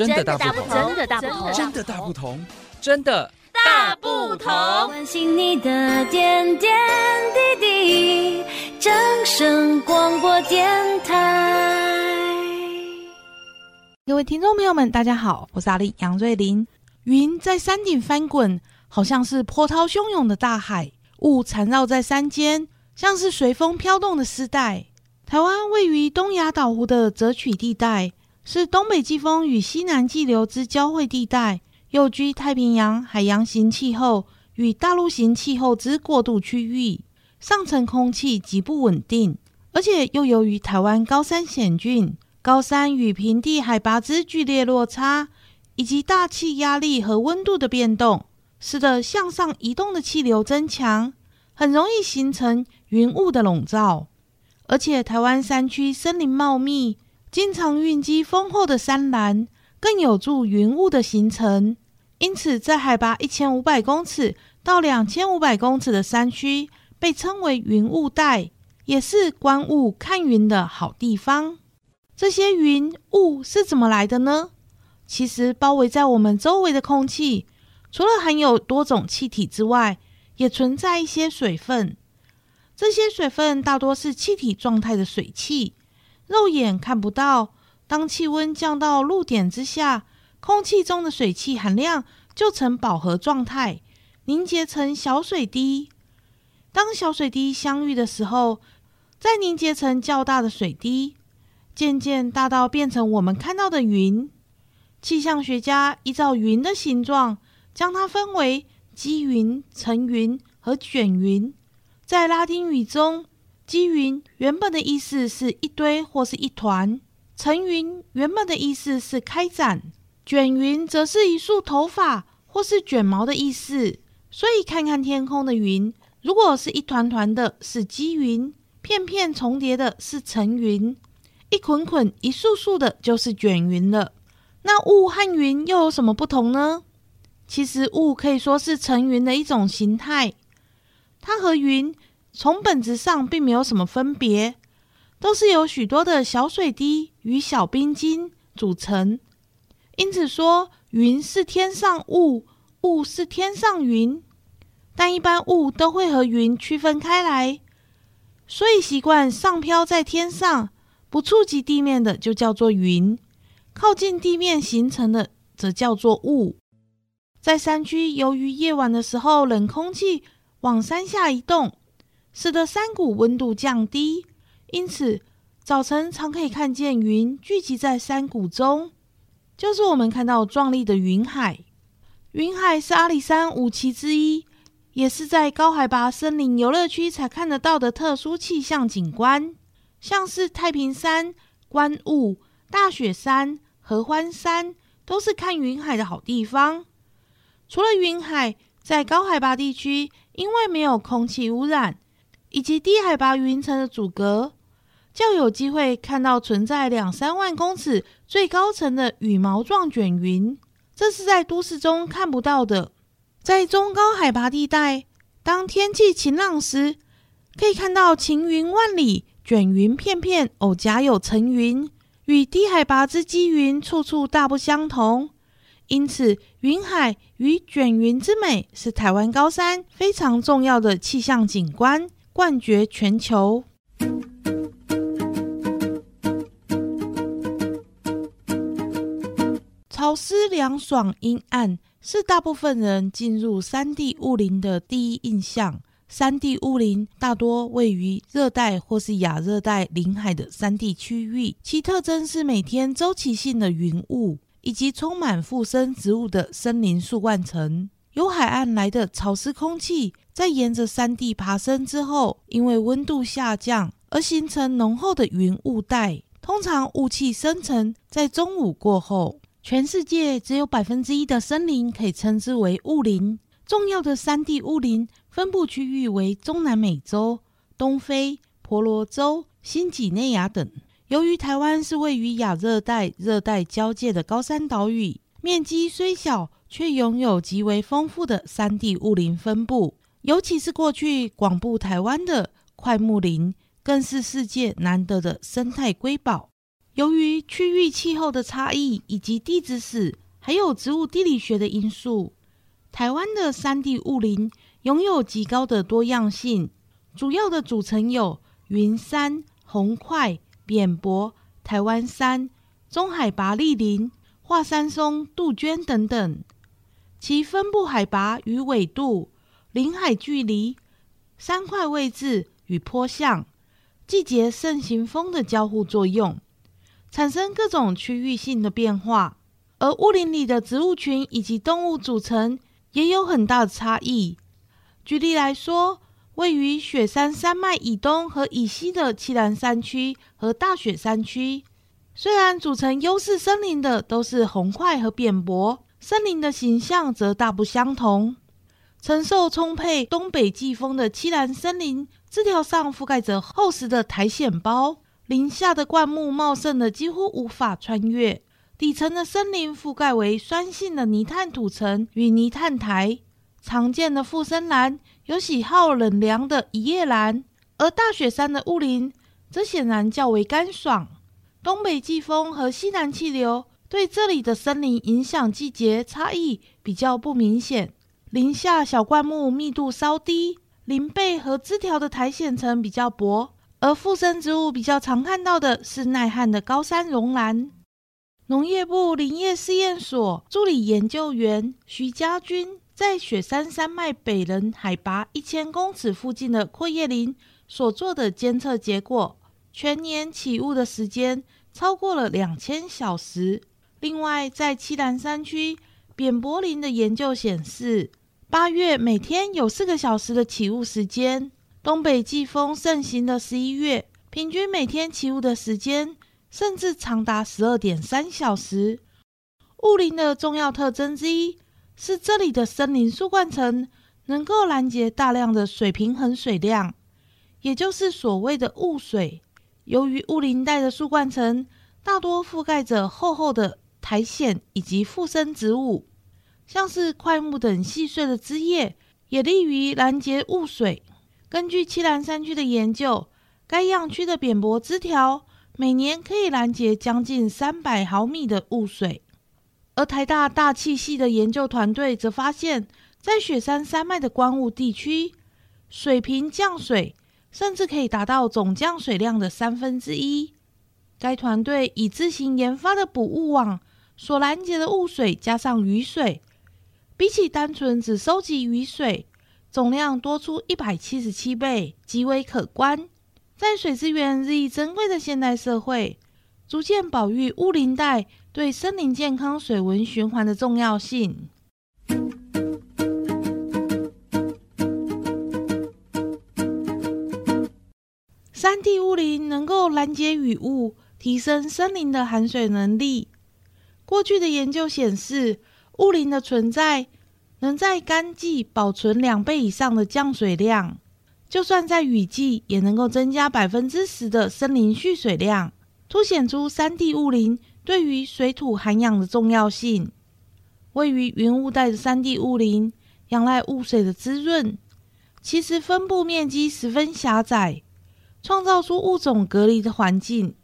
真的大不同，真的大不同，真的大不同，真的大不同。关心你的点点滴滴，掌声广播电台。各位听众朋友们，大家好，我是阿丽杨瑞琳。云在山顶翻滚，好像是波涛汹涌的大海；雾缠绕在山间，像是随风飘动的丝带。台湾位于东亚岛湖的褶曲地带。是东北季风与西南季流之交汇地带，又居太平洋海洋型气候与大陆型气候之过渡区域，上层空气极不稳定，而且又由于台湾高山险峻，高山与平地海拔之剧烈落差，以及大气压力和温度的变动，使得向上移动的气流增强，很容易形成云雾的笼罩，而且台湾山区森林茂密。经常蕴积丰厚的山岚，更有助云雾的形成。因此，在海拔一千五百公尺到两千五百公尺的山区，被称为云雾带，也是观雾看云的好地方。这些云雾是怎么来的呢？其实，包围在我们周围的空气，除了含有多种气体之外，也存在一些水分。这些水分大多是气体状态的水汽。肉眼看不到，当气温降到露点之下，空气中的水汽含量就呈饱和状态，凝结成小水滴。当小水滴相遇的时候，再凝结成较大的水滴，渐渐大到变成我们看到的云。气象学家依照云的形状，将它分为积云、层云和卷云。在拉丁语中，积云原本的意思是一堆或是一团，层云原本的意思是开展，卷云则是一束头发或是卷毛的意思。所以看看天空的云，如果是一团团的，是积云；片片重叠的，是层云；一捆捆、一束束的，就是卷云了。那雾和云又有什么不同呢？其实雾可以说是层云的一种形态，它和云。从本质上并没有什么分别，都是由许多的小水滴与小冰晶组成。因此说，云是天上雾，雾是天上云。但一般雾都会和云区分开来，所以习惯上飘在天上，不触及地面的就叫做云，靠近地面形成的则叫做雾。在山区，由于夜晚的时候冷空气往山下移动。使得山谷温度降低，因此早晨常可以看见云聚集在山谷中，就是我们看到壮丽的云海。云海是阿里山五奇之一，也是在高海拔森林游乐区才看得到的特殊气象景观，像是太平山、观雾、大雪山、合欢山，都是看云海的好地方。除了云海，在高海拔地区，因为没有空气污染。以及低海拔云层的阻隔，较有机会看到存在两三万公尺最高层的羽毛状卷云，这是在都市中看不到的。在中高海拔地带，当天气晴朗时，可以看到晴云万里，卷云片片，偶夹有层云，与低海拔之积云处处大不相同。因此，云海与卷云之美是台湾高山非常重要的气象景观。冠绝全球。潮湿、凉爽、阴暗，是大部分人进入山地雾林的第一印象。山地雾林大多位于热带或是亚热带临海的山地区域，其特征是每天周期性的云雾，以及充满附生植物的森林树冠层。由海岸来的潮湿空气，在沿着山地爬升之后，因为温度下降而形成浓厚的云雾带。通常雾气生成在中午过后。全世界只有百分之一的森林可以称之为雾林。重要的山地雾林分布区域为中南美洲、东非、婆罗洲、新几内亚等。由于台湾是位于亚热带、热带交界的高山岛屿，面积虽小。却拥有极为丰富的山地雾林分布，尤其是过去广布台湾的桧木林，更是世界难得的生态瑰宝。由于区域气候的差异以及地质史，还有植物地理学的因素，台湾的山地雾林拥有极高的多样性。主要的组成有云杉、红桧、扁柏、台湾杉、中海拔栗林、华山松、杜鹃等等。其分布海拔与纬度、临海距离、山块位置与坡向、季节盛行风的交互作用，产生各种区域性的变化。而雾林里的植物群以及动物组成也有很大的差异。举例来说，位于雪山山脉以东和以西的栖兰山区和大雪山区，虽然组成优势森林的都是红桧和扁柏，森林的形象则大不相同。承受充沛东北季风的栖兰森林，枝条上覆盖着厚实的苔藓包，林下的灌木茂盛的几乎无法穿越。底层的森林覆盖为酸性的泥炭土层与泥炭苔，常见的附生兰。有喜好冷凉的一叶兰，而大雪山的雾林则显然较为干爽。东北季风和西南气流对这里的森林影响季节差异比较不明显。林下小灌木密度稍低，林背和枝条的苔藓层比较薄，而附生植物比较常看到的是耐旱的高山绒兰。农业部林业试验所助理研究员徐家军。在雪山山脉北棱海拔一千公尺附近的阔叶林所做的监测结果，全年起雾的时间超过了两千小时。另外，在七兰山区扁柏林的研究显示，八月每天有四个小时的起雾时间；东北季风盛行的十一月，平均每天起雾的时间甚至长达十二点三小时。雾林的重要特征之一。是这里的森林树冠层能够拦截大量的水平衡水量，也就是所谓的雾水。由于雾林带的树冠层大多覆盖着厚厚的苔藓以及附生植物，像是块木等细碎的枝叶，也利于拦截雾水。根据七兰山区的研究，该样区的扁薄枝条每年可以拦截将近三百毫米的雾水。而台大大气系的研究团队则发现，在雪山山脉的光雾地区，水平降水甚至可以达到总降水量的三分之一。该团队以自行研发的捕雾网所拦截的雾水，加上雨水，比起单纯只收集雨水，总量多出一百七十七倍，极为可观。在水资源日益珍贵的现代社会，逐渐保育雾林带。对森林健康、水文循环的重要性。山地雾林能够拦截雨雾，提升森林的含水能力。过去的研究显示，雾林的存在能在干季保存两倍以上的降水量，就算在雨季也能够增加百分之十的森林蓄水量，凸显出山地雾林。对于水土涵养的重要性，位于云雾带的山地雾林，仰赖雾水的滋润，其实分布面积十分狭窄，创造出物种隔离的环境。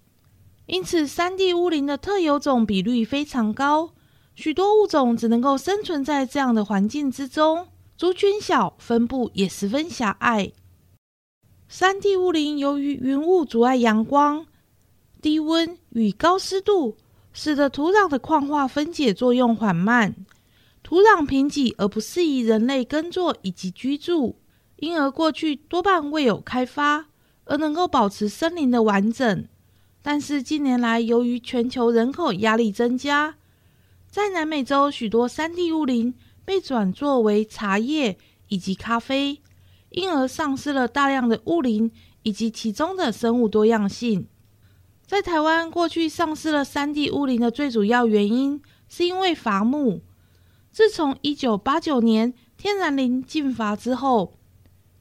因此，山地雾林的特有种比率非常高，许多物种只能够生存在这样的环境之中，族群小，分布也十分狭隘。山地雾林由于云雾阻碍阳光、低温与高湿度。使得土壤的矿化分解作用缓慢，土壤贫瘠而不适宜人类耕作以及居住，因而过去多半未有开发，而能够保持森林的完整。但是近年来，由于全球人口压力增加，在南美洲许多山地雾林被转作为茶叶以及咖啡，因而丧失了大量的雾林以及其中的生物多样性。在台湾，过去丧失了山地雾林的最主要原因，是因为伐木。自从一九八九年天然林禁伐之后，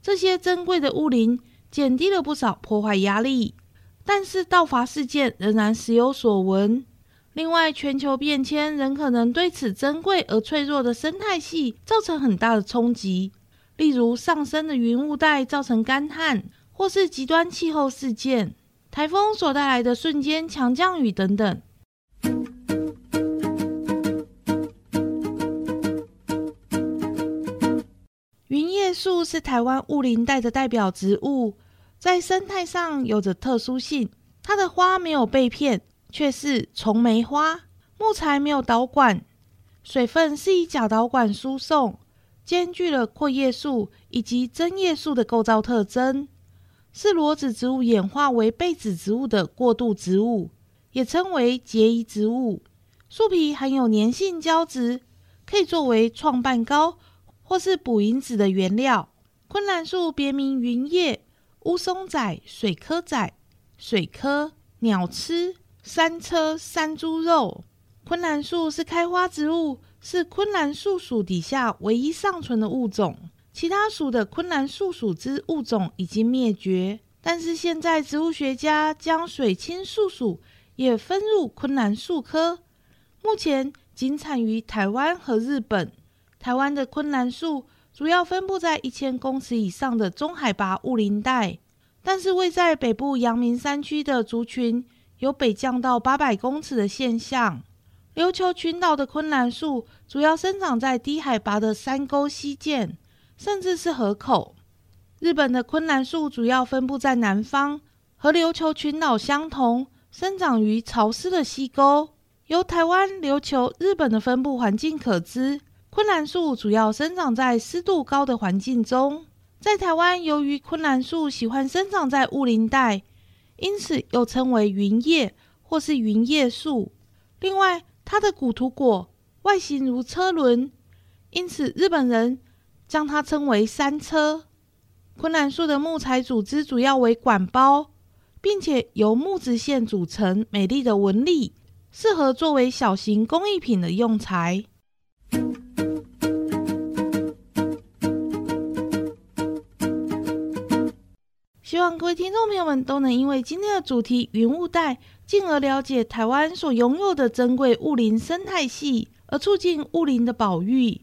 这些珍贵的雾林减低了不少破坏压力，但是盗伐事件仍然时有所闻。另外，全球变迁仍可能对此珍贵而脆弱的生态系造成很大的冲击，例如上升的云雾带造成干旱，或是极端气候事件。台风所带来的瞬间强降雨等等。云叶树是台湾雾林带的代表植物，在生态上有着特殊性。它的花没有被片，却是丛梅花。木材没有导管，水分是以假导管输送，兼具了阔叶树以及针叶树的构造特征。是裸子植物演化为被子植物的过渡植物，也称为结衣植物。树皮含有粘性胶质，可以作为创办膏或是补银纸的原料。昆兰树别名云叶、乌松仔、水蚵仔、水蚵、鸟吃、山车、山猪肉。昆兰树是开花植物，是昆兰树属底下唯一尚存的物种。其他属的昆兰树属之物种已经灭绝，但是现在植物学家将水青树属也分入昆兰树科。目前仅产于台湾和日本。台湾的昆兰树主要分布在一千公尺以上的中海拔雾林带，但是位在北部阳明山区的族群有北降到八百公尺的现象。琉球群岛的昆兰树主要生长在低海拔的山沟溪涧。甚至是河口。日本的昆兰树主要分布在南方，和琉球群岛相同，生长于潮湿的溪沟。由台湾、琉球、日本的分布环境可知，昆兰树主要生长在湿度高的环境中。在台湾，由于昆兰树喜欢生长在雾林带，因此又称为云叶或是云叶树。另外，它的古土果外形如车轮，因此日本人。将它称为山车。昆兰树的木材组织主要为管包，并且由木质线组成美丽的纹理，适合作为小型工艺品的用材。望各位听众朋友们都能因为今天的主题云雾带，进而了解台湾所拥有的珍贵雾林生态系，而促进雾林的保育。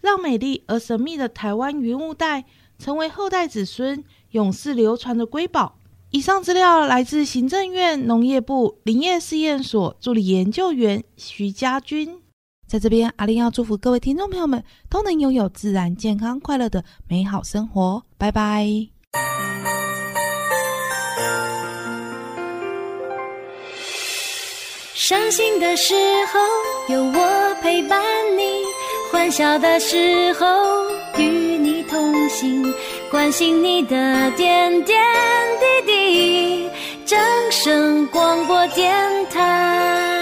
让美丽而神秘的台湾云雾带成为后代子孙永世流传的瑰宝。以上资料来自行政院农业部林业试验所助理研究员徐家军。在这边，阿玲要祝福各位听众朋友们都能拥有自然、健康、快乐的美好生活。拜拜。伤心的时候，有我陪伴你。欢笑的时候，与你同行，关心你的点点滴滴。掌声广播电台。